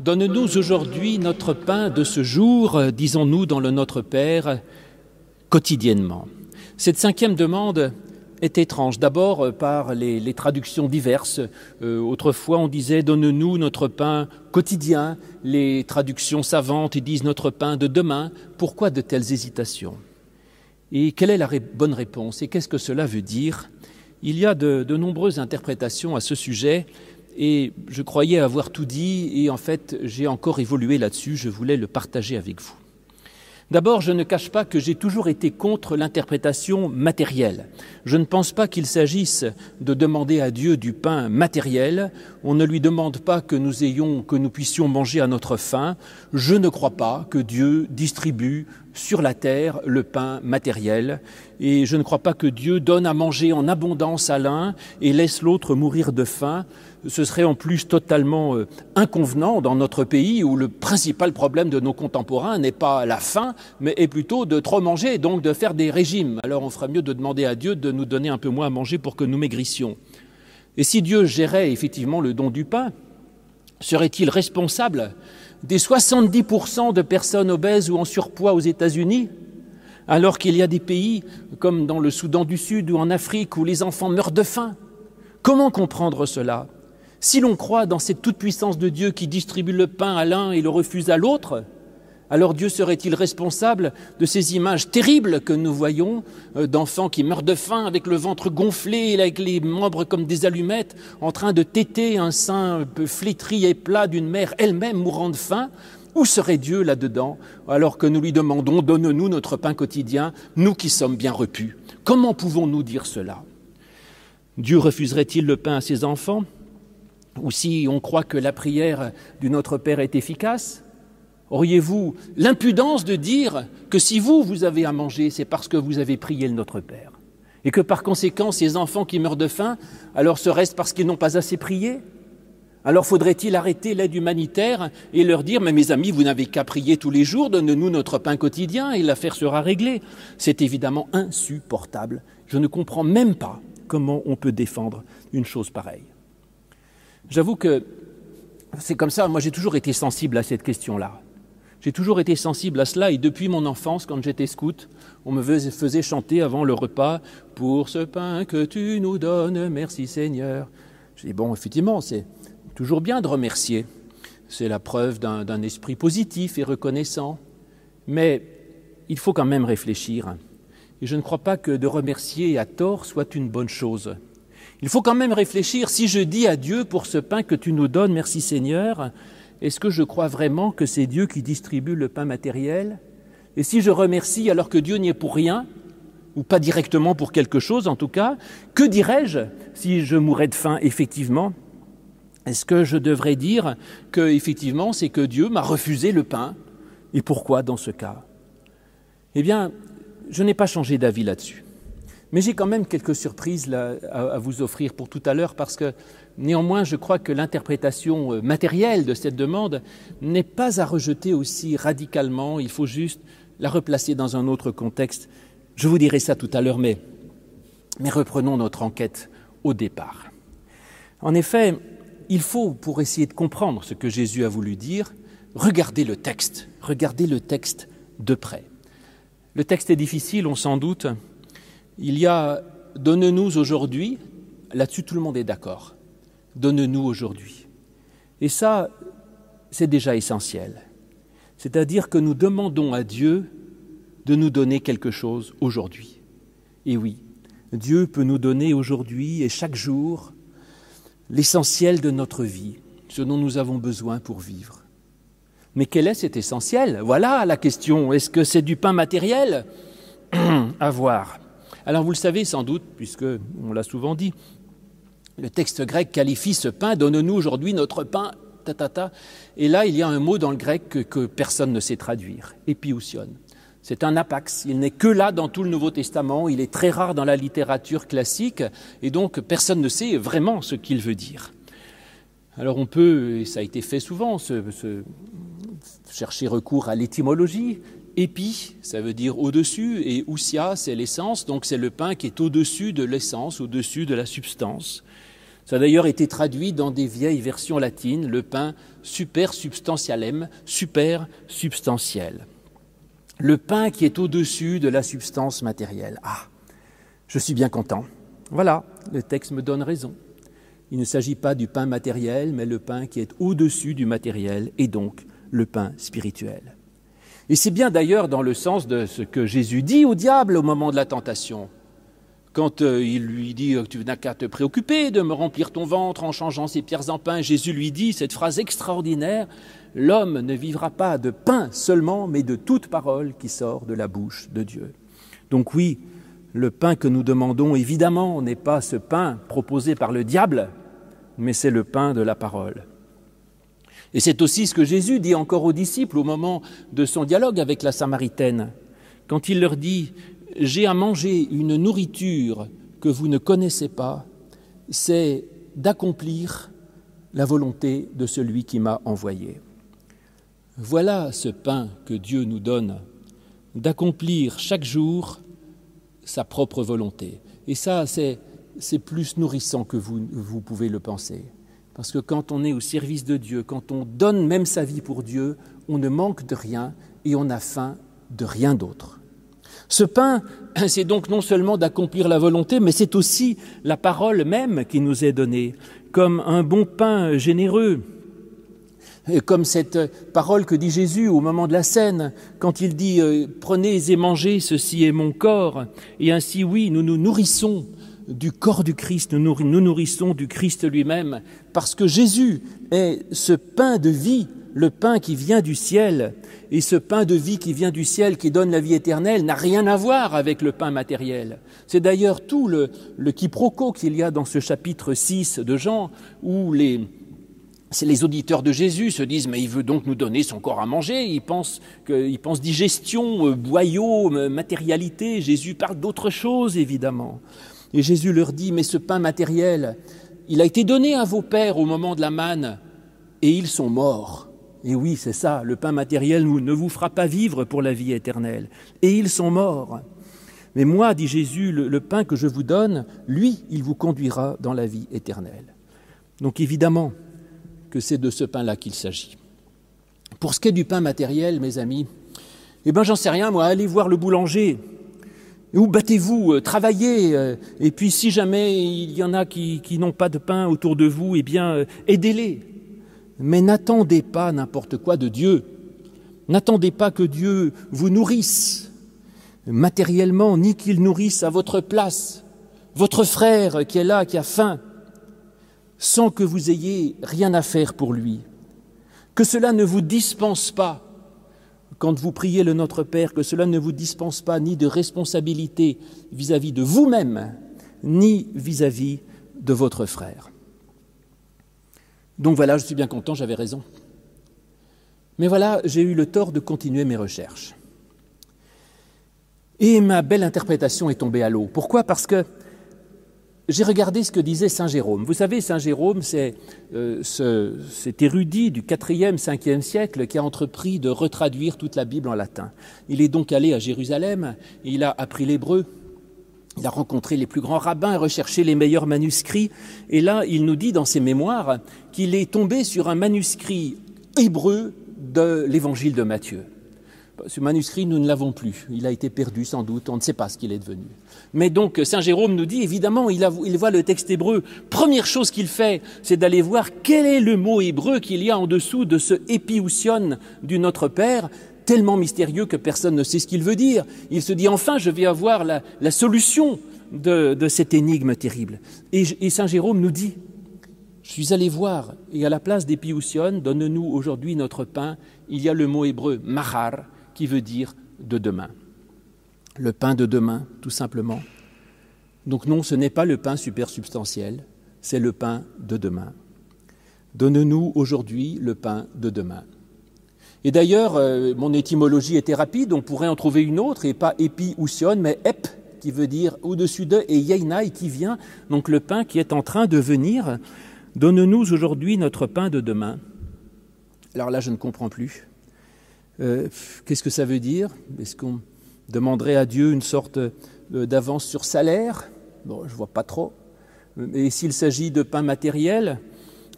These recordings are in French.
Donne-nous aujourd'hui notre pain de ce jour, disons-nous dans le Notre Père, quotidiennement. Cette cinquième demande est étrange. D'abord par les, traductions diverses. Euh, autrefois, on disait Donne-nous notre pain quotidien. Les traductions savantes disent notre pain de demain. Pourquoi de telles hésitations? Et quelle est la bonne réponse? Et qu'est-ce que cela veut dire? Il y a de nombreuses interprétations à ce sujet et je croyais avoir tout dit et en fait j'ai encore évolué là-dessus, je voulais le partager avec vous. D'abord, je ne cache pas que j'ai toujours été contre l'interprétation matérielle. Je ne pense pas qu'il s'agisse de demander à Dieu du pain matériel. On ne lui demande pas que nous ayons, que nous puissions manger à notre faim. Je ne crois pas que Dieu distribue sur la terre le pain matériel. Et je ne crois pas que Dieu donne à manger en abondance à l'un et laisse l'autre mourir de faim ce serait en plus totalement euh, inconvenant dans notre pays où le principal problème de nos contemporains n'est pas la faim, mais est plutôt de trop manger, donc de faire des régimes. Alors on ferait mieux de demander à Dieu de nous donner un peu moins à manger pour que nous maigrissions. Et si Dieu gérait effectivement le don du pain, serait-il responsable des 70% de personnes obèses ou en surpoids aux États-Unis alors qu'il y a des pays comme dans le Soudan du Sud ou en Afrique où les enfants meurent de faim? Comment comprendre cela? Si l'on croit dans cette toute-puissance de Dieu qui distribue le pain à l'un et le refuse à l'autre, alors Dieu serait-il responsable de ces images terribles que nous voyons euh, d'enfants qui meurent de faim avec le ventre gonflé, avec les membres comme des allumettes, en train de téter un sein un peu flétri et plat d'une mère elle-même mourant de faim? Où serait Dieu là-dedans alors que nous lui demandons Donne-nous notre pain quotidien, nous qui sommes bien repus? Comment pouvons-nous dire cela? Dieu refuserait-il le pain à ses enfants? Ou si on croit que la prière du Notre Père est efficace Auriez-vous l'impudence de dire que si vous, vous avez à manger, c'est parce que vous avez prié le Notre Père Et que par conséquent, ces enfants qui meurent de faim, alors serait-ce parce qu'ils n'ont pas assez prié? Alors faudrait-il arrêter l'aide humanitaire et leur dire Mais mes amis, vous n'avez qu'à prier tous les jours, donne-nous notre pain quotidien et l'affaire sera réglée C'est évidemment insupportable. Je ne comprends même pas comment on peut défendre une chose pareille. J'avoue que c'est comme ça, moi j'ai toujours été sensible à cette question-là. J'ai toujours été sensible à cela et depuis mon enfance, quand j'étais scout, on me faisait chanter avant le repas Pour ce pain que tu nous donnes, merci Seigneur. Je dis bon, effectivement, c'est toujours bien de remercier. C'est la preuve d'un esprit positif et reconnaissant. Mais il faut quand même réfléchir. Et je ne crois pas que de remercier à tort soit une bonne chose. Il faut quand même réfléchir, si je dis à Dieu pour ce pain que tu nous donnes, merci Seigneur, est-ce que je crois vraiment que c'est Dieu qui distribue le pain matériel? Et si je remercie alors que Dieu n'y est pour rien, ou pas directement pour quelque chose en tout cas, que dirais-je si je mourais de faim effectivement? Est-ce que je devrais dire que effectivement c'est que Dieu m'a refusé le pain? Et pourquoi dans ce cas? Eh bien, je n'ai pas changé d'avis là-dessus. Mais j'ai quand même quelques surprises à, vous offrir pour tout à l'heure parce que néanmoins je crois que l'interprétation euh, matérielle de cette demande n'est pas à rejeter aussi radicalement, il faut juste la replacer dans un autre contexte. Je vous dirai ça tout à l'heure, mais, mais reprenons notre enquête au départ. En effet, il faut, pour essayer de comprendre ce que Jésus a voulu dire, regarder le texte, regarder le texte de près. Le texte est difficile, on s'en doute, il y a donne-nous aujourd'hui, là-dessus tout le monde est d'accord, donne-nous aujourd'hui. Et ça, c'est déjà essentiel. C'est-à-dire que nous demandons à Dieu de nous donner quelque chose aujourd'hui. Et oui, Dieu peut nous donner aujourd'hui et chaque jour l'essentiel de notre vie, ce dont nous avons besoin pour vivre. Mais quel est cet essentiel? Voilà la question. Est-ce que c'est du pain matériel? À voir. Alors vous le savez sans doute, puisque on l'a souvent dit, le texte grec qualifie ce pain, donne-nous aujourd'hui notre pain, ta, ta, ta. Et là, il y a un mot dans le grec que, personne ne sait traduire, épiousion. C'est un apax, il n'est que là dans tout le Nouveau Testament, il est très rare dans la littérature classique, et donc personne ne sait vraiment ce qu'il veut dire. Alors on peut, et ça a été fait souvent, chercher recours à l'étymologie, Épi, ça veut dire au-dessus, et ousia, c'est l'essence, donc c'est le pain qui est au-dessus de l'essence, au-dessus de la substance. Ça a d'ailleurs été traduit dans des vieilles versions latines, le pain super substantialem, super substantiel. Le pain qui est au-dessus de la substance matérielle. Ah, je suis bien content. Voilà, le texte me donne raison. Il ne s'agit pas du pain matériel, mais le pain qui est au-dessus du matériel, et donc le pain spirituel. Et c'est bien d'ailleurs dans le sens de ce que Jésus dit au diable au moment de la tentation. Quand euh, il lui dit euh, Tu n'as qu'à te préoccuper de me remplir ton ventre en changeant ces pierres en pain, Jésus lui dit cette phrase extraordinaire L'homme ne vivra pas de pain seulement, mais de toute parole qui sort de la bouche de Dieu. Donc, oui, le pain que nous demandons, évidemment, n'est pas ce pain proposé par le diable, mais c'est le pain de la parole. Et c'est aussi ce que Jésus dit encore aux disciples au moment de son dialogue avec la Samaritaine, quand il leur dit J'ai à manger une nourriture que vous ne connaissez pas, c'est d'accomplir la volonté de celui qui m'a envoyé. Voilà ce pain que Dieu nous donne, d'accomplir chaque jour sa propre volonté. Et ça, c'est, plus nourrissant que vous, vous pouvez le penser. Parce que quand on est au service de Dieu, quand on donne même sa vie pour Dieu, on ne manque de rien et on n'a faim de rien d'autre. Ce pain, c'est donc non seulement d'accomplir la volonté, mais c'est aussi la parole même qui nous est donnée, comme un bon pain généreux, comme cette parole que dit Jésus au moment de la scène, quand il dit euh, Prenez et mangez, ceci est mon corps. Et ainsi, oui, nous nous nourrissons du corps du Christ, nous nourrissons du Christ lui-même, parce que Jésus est ce pain de vie, le pain qui vient du ciel. Et ce pain de vie qui vient du ciel, qui donne la vie éternelle, n'a rien à voir avec le pain matériel. C'est d'ailleurs tout le, quiproquo qu'il y a dans ce chapitre 6 de Jean, où les, les auditeurs de Jésus se disent mais il veut donc nous donner son corps à manger, pensent, ils pensent digestion, euh, boyau, matérialité, Jésus parle d'autre chose évidemment. Et Jésus leur dit mais ce pain matériel, il a été donné à vos pères au moment de la manne et ils sont morts. Et oui, c'est ça, le pain matériel ne vous fera pas vivre pour la vie éternelle. Et ils sont morts. Mais moi, dit Jésus, le, pain que je vous donne, lui, il vous conduira dans la vie éternelle. Donc évidemment, que c'est de ce pain-là qu'il s'agit. Pour ce qui est du pain matériel, mes amis, eh bien, j'en sais rien, moi, allez voir le boulanger, ou battez-vous, euh, travaillez, euh, et puis si jamais il y en a qui, n'ont pas de pain autour de vous, eh bien, euh, aidez-les. Mais n'attendez pas n'importe quoi de Dieu. N'attendez pas que Dieu vous nourrisse matériellement, ni qu'il nourrisse à votre place votre frère qui est là, qui a faim sans que vous ayez rien à faire pour lui. Que cela ne vous dispense pas, quand vous priez le Notre Père, que cela ne vous dispense pas ni de responsabilité vis-à-vis de vous-même, ni vis-à-vis de votre frère. Donc voilà, je suis bien content, j'avais raison. Mais voilà, j'ai eu le tort de continuer mes recherches. Et ma belle interprétation est tombée à l'eau. Pourquoi? Parce que j'ai regardé ce que disait Saint Jérôme. Vous savez, Saint Jérôme, c'est euh, cet érudit du 4e, 5e siècle qui a entrepris de retraduire toute la Bible en latin. Il est donc allé à Jérusalem, il a appris l'hébreu, il a rencontré les plus grands rabbins, recherché les meilleurs manuscrits, et là, il nous dit dans ses mémoires qu'il est tombé sur un manuscrit hébreu de l'évangile de Matthieu. Ce manuscrit, nous ne l'avons plus. Il a été perdu sans doute, on ne sait pas ce qu'il est devenu. Mais donc, Saint Jérôme nous dit, évidemment, il, voit le texte hébreu. Première chose qu'il fait, c'est d'aller voir quel est le mot hébreu qu'il y a en dessous de ce épiousion du Notre Père, tellement mystérieux que personne ne sait ce qu'il veut dire. Il se dit, enfin, je vais avoir la, solution de, cette énigme terrible. Et, et Saint Jérôme nous dit, je suis allé voir, et à la place d'épiousion, donne-nous aujourd'hui notre pain, il y a le mot hébreu mahar, qui veut dire de demain. Le pain de demain, tout simplement. Donc non, ce n'est pas le pain supersubstantiel, c'est le pain de demain. Donne-nous aujourd'hui le pain de demain. Et d'ailleurs, euh, mon étymologie était rapide, on pourrait en trouver une autre, et pas épi ou sion, mais ep, qui veut dire au-dessus de, et yeinai, qui vient, donc le pain qui est en train de venir. Donne-nous aujourd'hui notre pain de demain. Alors là, je ne comprends plus. Euh, qu'est-ce que ça veut dire? Est-ce qu'on demanderait à Dieu une sorte euh, d'avance sur salaire? Bon, je vois pas trop. Et s'il s'agit de pain matériel,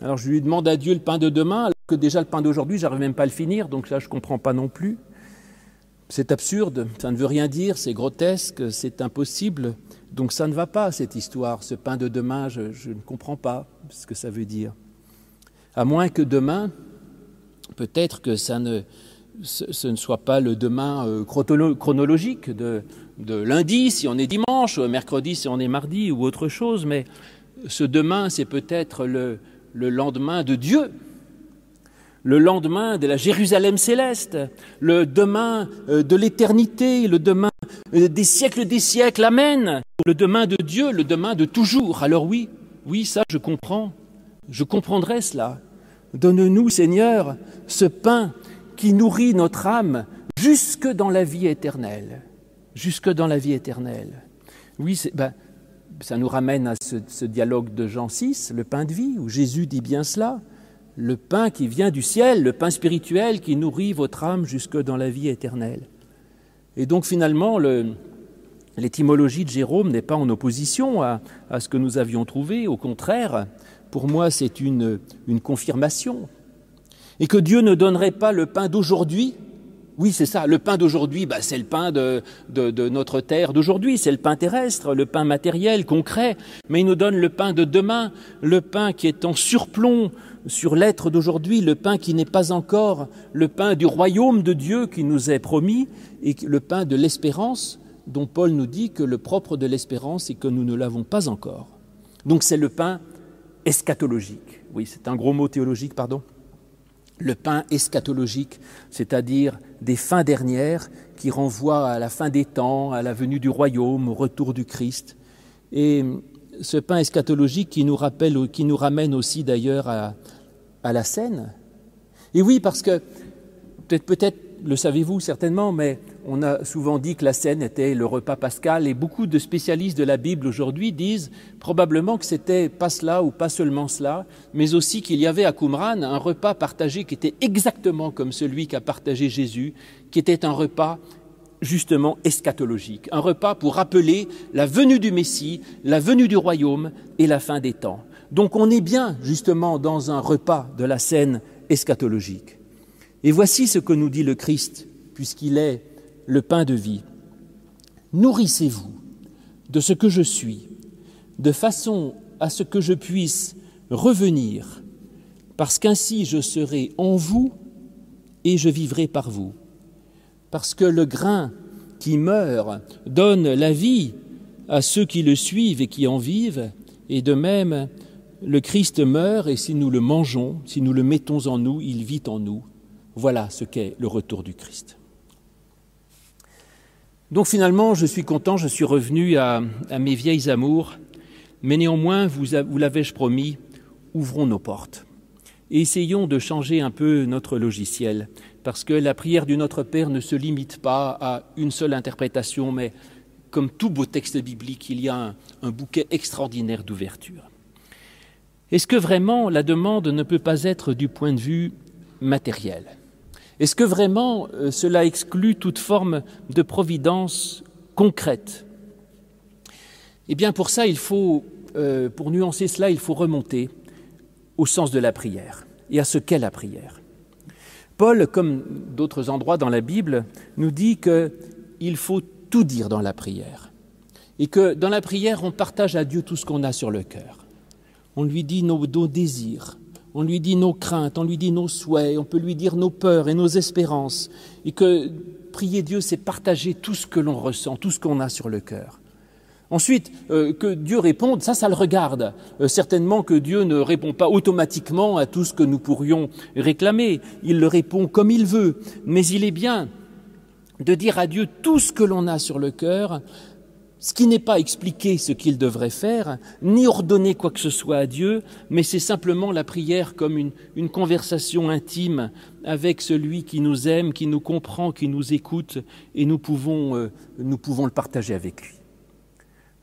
alors je lui demande à Dieu le pain de demain, alors que déjà le pain d'aujourd'hui, j'arrive même pas à le finir, donc là je ne comprends pas non plus. C'est absurde, ça ne veut rien dire, c'est grotesque, c'est impossible. Donc ça ne va pas, cette histoire. Ce pain de demain, je, ne comprends pas ce que ça veut dire. À moins que demain, peut-être que ça ne, ce, ne soit pas le demain euh, chronologique de, lundi si on est dimanche, ou mercredi si on est mardi, ou autre chose, mais ce demain, c'est peut-être le, le lendemain de Dieu, le lendemain de la Jérusalem céleste, le demain euh, de l'éternité, le demain euh, des siècles des siècles, Amen, le demain de Dieu, le demain de toujours. Alors oui, oui, ça je comprends, je comprendrai cela. Donne-nous, Seigneur, ce pain qui nourrit notre âme jusque dans la vie éternelle, jusque dans la vie éternelle. Oui, ben, ça nous ramène à ce, dialogue de Jean 6, le pain de vie, où Jésus dit bien cela le pain qui vient du ciel, le pain spirituel qui nourrit votre âme jusque dans la vie éternelle. Et donc finalement, l'étymologie de Jérôme n'est pas en opposition à, ce que nous avions trouvé, au contraire, pour moi c'est une confirmation. Et que Dieu ne donnerait pas le pain d'aujourd'hui, oui, c'est ça. Le pain d'aujourd'hui, bah, c'est le pain de, de, de notre terre d'aujourd'hui, c'est le pain terrestre, le pain matériel, concret. Mais il nous donne le pain de demain, le pain qui est en surplomb sur l'être d'aujourd'hui, le pain qui n'est pas encore le pain du royaume de Dieu qui nous est promis, et le pain de l'espérance dont Paul nous dit que le propre de l'espérance est que nous ne l'avons pas encore. Donc c'est le pain eschatologique. Oui, c'est un gros mot théologique, pardon. Le pain eschatologique, c'est-à-dire des fins dernières qui renvoient à la fin des temps, à la venue du royaume, au retour du Christ. Et ce pain eschatologique qui nous rappelle, qui nous ramène aussi d'ailleurs à, à la scène. Et oui, parce que peut-être, peut-être le savez-vous certainement, mais on a souvent dit que la scène était le repas pascal, et beaucoup de spécialistes de la Bible aujourd'hui disent probablement que c'était pas cela ou pas seulement cela, mais aussi qu'il y avait à Qumran un repas partagé qui était exactement comme celui qu'a partagé Jésus, qui était un repas justement eschatologique, un repas pour rappeler la venue du Messie, la venue du royaume et la fin des temps. Donc on est bien justement dans un repas de la scène eschatologique. Et voici ce que nous dit le Christ, puisqu'il est le pain de vie. Nourrissez-vous de ce que je suis, de façon à ce que je puisse revenir, parce qu'ainsi je serai en vous et je vivrai par vous. Parce que le grain qui meurt donne la vie à ceux qui le suivent et qui en vivent, et de même le Christ meurt et si nous le mangeons, si nous le mettons en nous, il vit en nous. Voilà ce qu'est le retour du Christ. Donc finalement, je suis content, je suis revenu à, mes vieilles amours, mais néanmoins, vous, vous l'avais-je promis, ouvrons nos portes et essayons de changer un peu notre logiciel, parce que la prière du Notre Père ne se limite pas à une seule interprétation, mais comme tout beau texte biblique, il y a un, un bouquet extraordinaire d'ouverture. Est-ce que vraiment la demande ne peut pas être du point de vue matériel? Est-ce que vraiment euh, cela exclut toute forme de providence concrète? Eh bien pour ça, il faut, euh, pour nuancer cela, il faut remonter au sens de la prière et à ce qu'est la prière. Paul, comme d'autres endroits dans la Bible, nous dit qu'il faut tout dire dans la prière et que dans la prière, on partage à Dieu tout ce qu'on a sur le cœur on lui dit nos, nos, désirs, on lui dit nos craintes, on lui dit nos souhaits, on peut lui dire nos peurs et nos espérances, et que prier Dieu, c'est partager tout ce que l'on ressent, tout ce qu'on a sur le cœur. Ensuite, euh, que Dieu réponde, ça, ça le regarde. Euh, certainement que Dieu ne répond pas automatiquement à tout ce que nous pourrions réclamer. Il le répond comme il veut. Mais il est bien de dire à Dieu tout ce que l'on a sur le cœur, ce qui n'est pas expliquer ce qu'il devrait faire, ni ordonner quoi que ce soit à Dieu, mais c'est simplement la prière comme une, conversation intime avec celui qui nous aime, qui nous comprend, qui nous écoute, et nous pouvons, euh, le partager avec lui.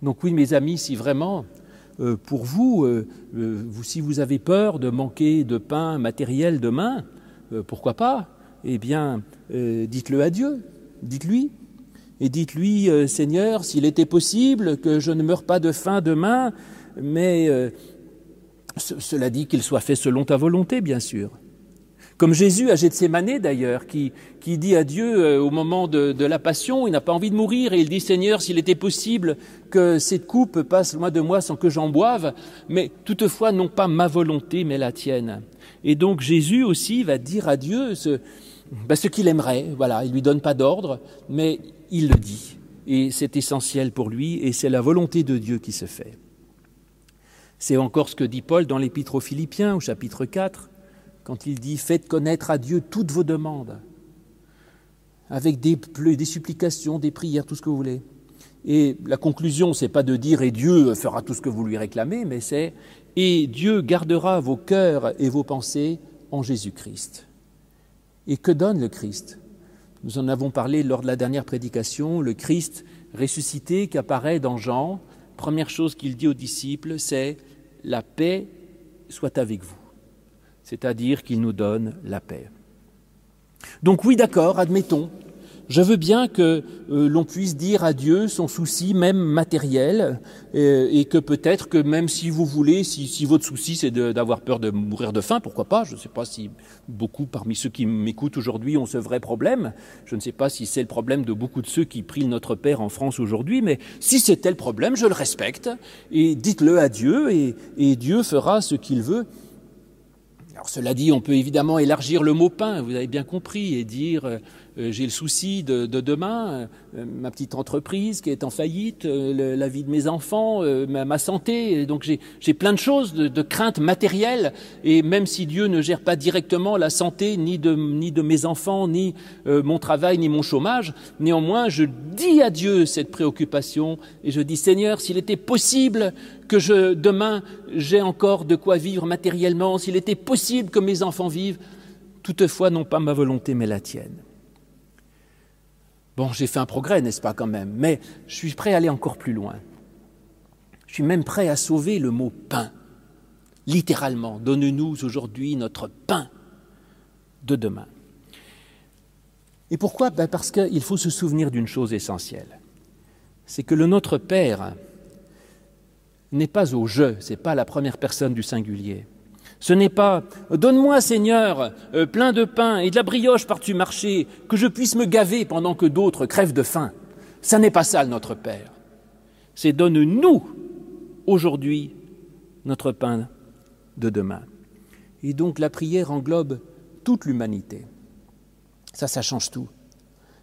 Donc oui, mes amis, si vraiment, euh, pour vous, euh, vous, si vous avez peur de manquer de pain matériel demain, pourquoi pas Eh bien, dites-le à Dieu, dites-lui et dites-lui, euh, Seigneur, s'il était possible que je ne meure pas de faim demain, mais euh, cela dit qu'il soit fait selon ta volonté, bien sûr. Comme Jésus à Gethsemane d'ailleurs, qui, qui dit à Dieu euh, au moment de, la passion, il n'a pas envie de mourir, et il dit Seigneur, s'il était possible que cette coupe passe loin de moi sans que j'en boive, mais toutefois non pas ma volonté, mais la tienne. Et donc Jésus aussi va dire à Dieu ben, ce qu'il aimerait, voilà, il lui donne pas d'ordre, mais il le dit. Et c'est essentiel pour lui, et c'est la volonté de Dieu qui se fait. C'est encore ce que dit Paul dans l'Épître aux Philippiens, au chapitre 4 quand il dit Faites connaître à Dieu toutes vos demandes, avec des, des supplications, des prières, tout ce que vous voulez. Et la conclusion, c'est pas de dire et Dieu fera tout ce que vous lui réclamez, mais c'est et Dieu gardera vos cœurs et vos pensées en Jésus-Christ. Et que donne le Christ? Nous en avons parlé lors de la dernière prédication, le Christ ressuscité qui apparaît dans Jean. Première chose qu'il dit aux disciples, c'est la paix soit avec vous c'est-à-dire qu'il nous donne la paix. Donc oui, d'accord, admettons, je veux bien que euh, l'on puisse dire à Dieu son souci, même matériel, euh, et que peut-être que même si vous voulez, si, votre souci c'est d'avoir peur de mourir de faim, pourquoi pas Je ne sais pas si beaucoup parmi ceux qui m'écoutent aujourd'hui ont ce vrai problème. Je ne sais pas si c'est le problème de beaucoup de ceux qui prient notre Père en France aujourd'hui, mais si c'était le problème, je le respecte, et dites-le à Dieu, et, et Dieu fera ce qu'il veut cela dit, on peut évidemment élargir le mot pain, vous avez bien compris, et dire euh, j'ai le souci de, demain, euh, ma petite entreprise qui est en faillite, la vie de mes enfants, ma, santé. donc j'ai plein de choses, de, craintes matérielles. Et même si Dieu ne gère pas directement la santé ni de, mes enfants, ni mon travail, ni mon chômage, néanmoins je dis à Dieu cette préoccupation et je dis Seigneur, s'il était possible que demain j'ai encore de quoi vivre matériellement, s'il était possible que mes enfants vivent, toutefois non pas ma volonté mais la tienne. Bon, j'ai fait un progrès, n'est-ce pas quand même, mais je suis prêt à aller encore plus loin. Je suis même prêt à sauver le mot pain. Littéralement, donne-nous aujourd'hui notre pain de demain. Et pourquoi? Ben Parce qu'il faut se souvenir d'une chose essentielle. C'est que le Notre Père n'est pas au je, ce n'est pas la première personne du singulier. Ce n'est pas Donne-moi, Seigneur, euh, plein de pain et de la brioche par-dessus marché, que je puisse me gaver pendant que d'autres crèvent de faim. Ça n'est pas ça, notre Père. C'est Donne-nous aujourd'hui notre pain de demain. Et donc la prière englobe toute l'humanité. Ça, ça change tout.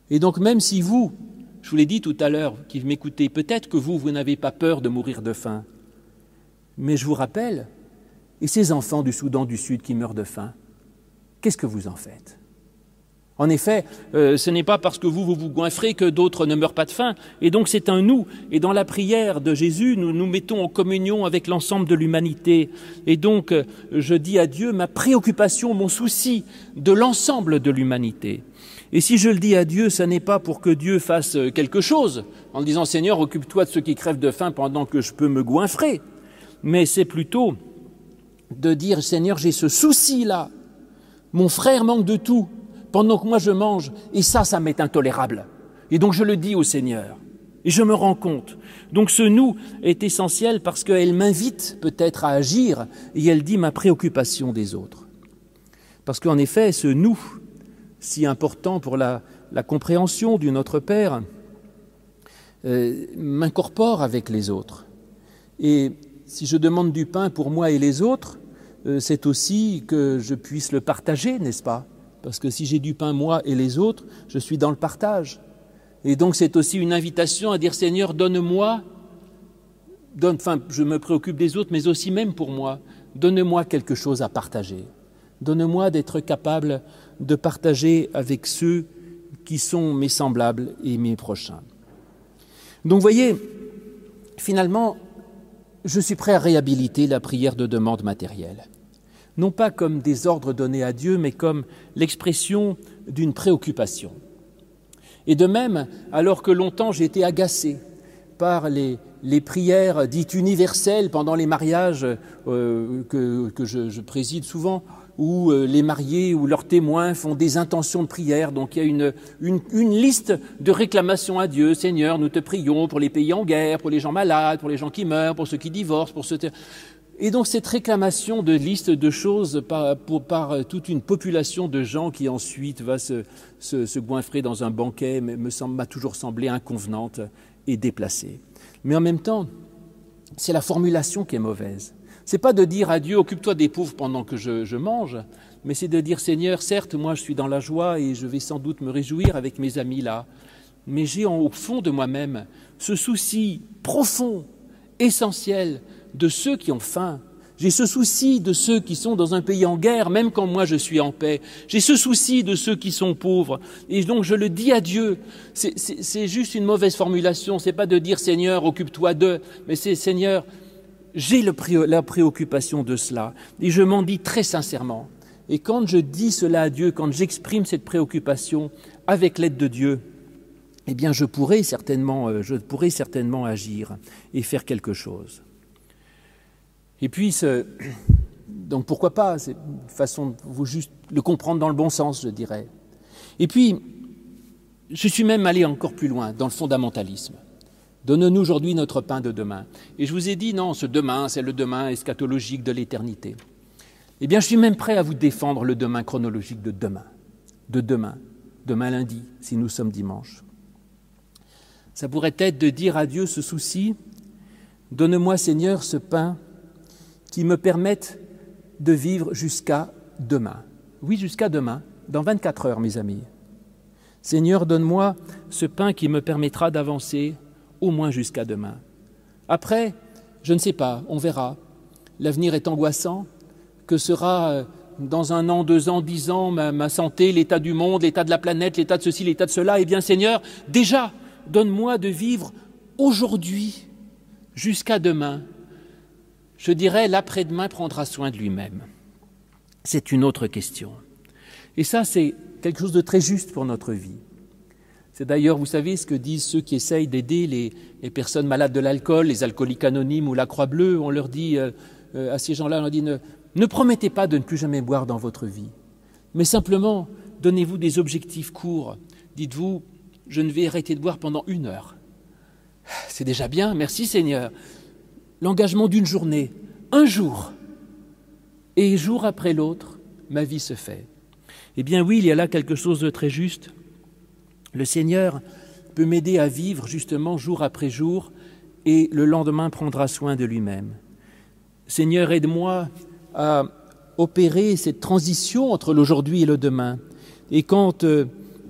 Et donc même si vous, je vous l'ai dit tout à l'heure, qui m'écoutez, peut-être que vous, vous n'avez pas peur de mourir de faim, mais je vous rappelle et ces enfants du Soudan du Sud qui meurent de faim, qu'est-ce que vous en faites? En effet, euh, ce n'est pas parce que vous, vous vous goinfrez que d'autres ne meurent pas de faim. Et donc c'est un nous. Et dans la prière de Jésus, nous nous mettons en communion avec l'ensemble de l'humanité. Et donc euh, je dis à Dieu ma préoccupation, mon souci de l'ensemble de l'humanité. Et si je le dis à Dieu, ce n'est pas pour que Dieu fasse euh, quelque chose, en disant Seigneur, occupe-toi de ceux qui crèvent de faim pendant que je peux me goinfrer, mais c'est plutôt de dire Seigneur, j'ai ce souci-là. Mon frère manque de tout pendant que moi je mange. Et ça, ça m'est intolérable. Et donc je le dis au Seigneur. Et je me rends compte. Donc ce nous est essentiel parce qu'elle m'invite peut-être à agir et elle dit ma préoccupation des autres. Parce qu'en effet, ce nous, si important pour la, compréhension du Notre Père, euh, m'incorpore avec les autres. Et si je demande du pain pour moi et les autres, c'est aussi que je puisse le partager, n'est-ce pas? Parce que si j'ai du pain moi et les autres, je suis dans le partage. Et donc c'est aussi une invitation à dire Seigneur, donne-moi, donne, enfin je me préoccupe des autres, mais aussi même pour moi, donne-moi quelque chose à partager. Donne-moi d'être capable de partager avec ceux qui sont mes semblables et mes prochains. Donc voyez, finalement, je suis prêt à réhabiliter la prière de demande matérielle, non pas comme des ordres donnés à Dieu, mais comme l'expression d'une préoccupation. Et de même, alors que longtemps j'ai été agacé par les, prières dites universelles pendant les mariages euh, que, je, préside souvent, où euh, les mariés ou leurs témoins font des intentions de prière. Donc il y a une, une, liste de réclamations à Dieu. Seigneur, nous te prions pour les pays en guerre, pour les gens malades, pour les gens qui meurent, pour ceux qui divorcent, pour ceux... Et donc cette réclamation de liste de choses par, pour, par toute une population de gens qui ensuite va se, se, se goinfrer dans un banquet me semble m'a toujours semblé inconvenante et déplacée. Mais en même temps, c'est la formulation qui est mauvaise. C'est pas de dire à Dieu occupe-toi des pauvres pendant que je, mange, mais c'est de dire Seigneur, certes, moi je suis dans la joie et je vais sans doute me réjouir avec mes amis là, mais j'ai au fond de moi-même ce souci profond, essentiel de ceux qui ont faim. J'ai ce souci de ceux qui sont dans un pays en guerre, même quand moi je suis en paix. J'ai ce souci de ceux qui sont pauvres. Et donc je le dis à Dieu. C'est juste une mauvaise formulation. C'est pas de dire Seigneur, occupe-toi d'eux, mais c'est Seigneur, j'ai la préoccupation de cela. Et je m'en dis très sincèrement. Et quand je dis cela à Dieu, quand j'exprime cette préoccupation avec l'aide de Dieu, eh bien je pourrais certainement, euh, je certainement agir et faire quelque chose. Et puis, donc pourquoi pas C'est une façon de vous juste le comprendre dans le bon sens, je dirais. Et puis, je suis même allé encore plus loin dans le fondamentalisme. Donne-nous aujourd'hui notre pain de demain. Et je vous ai dit, non, ce demain, c'est le demain eschatologique de l'éternité. Eh bien, je suis même prêt à vous défendre le demain chronologique de demain, de demain, demain lundi, si nous sommes dimanche. Ça pourrait être de dire à Dieu ce souci, donne-moi Seigneur ce pain qui me permette de vivre jusqu'à demain. Oui, jusqu'à demain, dans 24 heures, mes amis. Seigneur, donne-moi ce pain qui me permettra d'avancer au moins jusqu'à demain. Après, je ne sais pas, on verra. L'avenir est angoissant. Que sera euh, dans un an, deux ans, dix ans ma, ma santé, l'état du monde, l'état de la planète, l'état de ceci, l'état de cela? Eh bien, Seigneur, déjà, donne-moi de vivre aujourd'hui jusqu'à demain je dirais l'après-demain prendra soin de lui-même. C'est une autre question. Et ça, c'est quelque chose de très juste pour notre vie. C'est d'ailleurs, vous savez, ce que disent ceux qui essayent d'aider les, personnes malades de l'alcool, les alcooliques anonymes ou la Croix-Bleue. On leur dit, euh, euh, à ces gens-là, on leur dit, ne promettez pas de ne plus jamais boire dans votre vie, mais simplement donnez-vous des objectifs courts. Dites-vous, je ne vais arrêter de boire pendant une heure. C'est déjà bien, merci Seigneur l'engagement d'une journée, un jour, et jour après l'autre, ma vie se fait. Eh bien oui, il y a là quelque chose de très juste. Le Seigneur peut m'aider à vivre justement jour après jour, et le lendemain prendra soin de lui-même. Seigneur, aide-moi à opérer cette transition entre l'aujourd'hui et le demain. Et quand euh,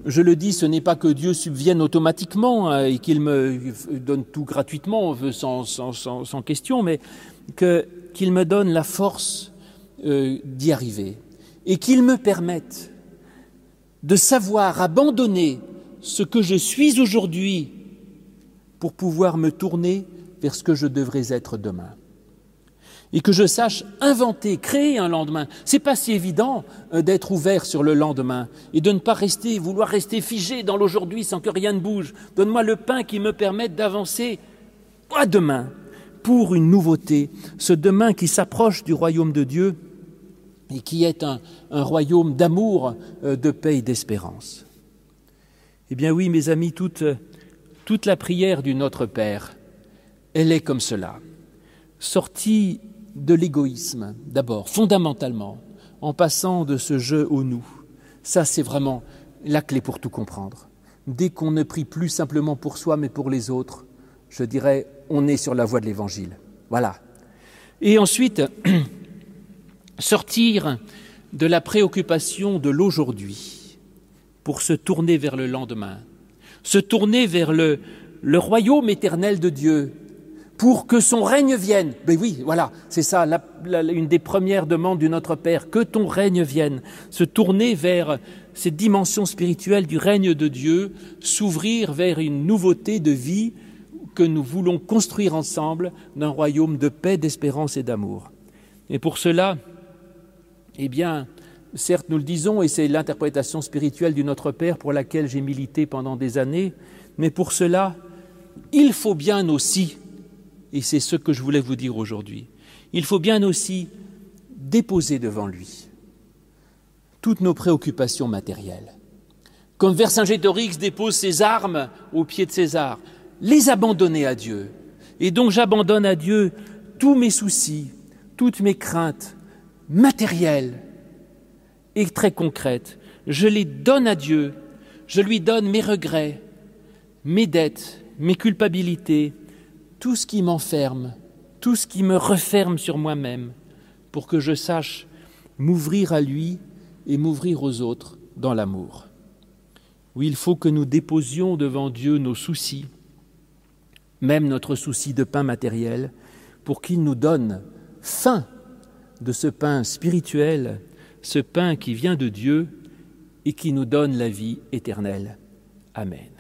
je le dis, ce n'est pas que Dieu subvienne automatiquement hein, et qu'il me donne tout gratuitement, sans, sans, sans, question, mais qu'il me donne la force euh, d'y arriver et qu'il me permette de savoir abandonner ce que je suis aujourd'hui pour pouvoir me tourner vers ce que je devrais être demain et que je sache inventer, créer un lendemain. C'est pas si évident euh, d'être ouvert sur le lendemain et de ne pas rester, vouloir rester figé dans l'aujourd'hui sans que rien ne bouge. Donne-moi le pain qui me permette d'avancer à demain pour une nouveauté, ce demain qui s'approche du royaume de Dieu et qui est un, royaume d'amour, euh, de paix et d'espérance. Eh bien oui, mes amis, toute, toute la prière du Notre Père, elle est comme cela, sortie de l'égoïsme, d'abord, fondamentalement, en passant de ce jeu au nous. Ça, c'est vraiment la clé pour tout comprendre. Dès qu'on ne prie plus simplement pour soi, mais pour les autres, je dirais, on est sur la voie de l'Évangile. Voilà. Et ensuite, sortir de la préoccupation de l'aujourd'hui pour se tourner vers le lendemain, se tourner vers le, royaume éternel de Dieu, pour que son règne vienne. Mais oui, voilà, c'est ça, une des premières demandes du Notre Père, que ton règne vienne, se tourner vers cette dimension spirituelle du règne de Dieu, s'ouvrir vers une nouveauté de vie que nous voulons construire ensemble d'un royaume de paix, d'espérance et d'amour. Et pour cela, eh bien, certes, nous le disons, et c'est l'interprétation spirituelle du Notre Père pour laquelle j'ai milité pendant des années, mais pour cela, il faut bien aussi et c'est ce que je voulais vous dire aujourd'hui. Il faut bien aussi déposer devant lui toutes nos préoccupations matérielles. Comme Vercingétorix dépose ses armes au pied de César, les abandonner à Dieu. Et donc j'abandonne à Dieu tous mes soucis, toutes mes craintes matérielles très concrètes. Je les donne à Dieu, je lui donne mes regrets, mes dettes, mes culpabilités, tout ce qui m'enferme, tout ce qui me referme sur moi-même, pour que je sache m'ouvrir à lui et m'ouvrir aux autres dans l'amour. Oui, il faut que nous déposions devant Dieu nos soucis, même notre souci de pain matériel, pour qu'il nous donne fin de ce pain spirituel, ce pain qui vient de Dieu et qui nous donne la vie éternelle. Amen.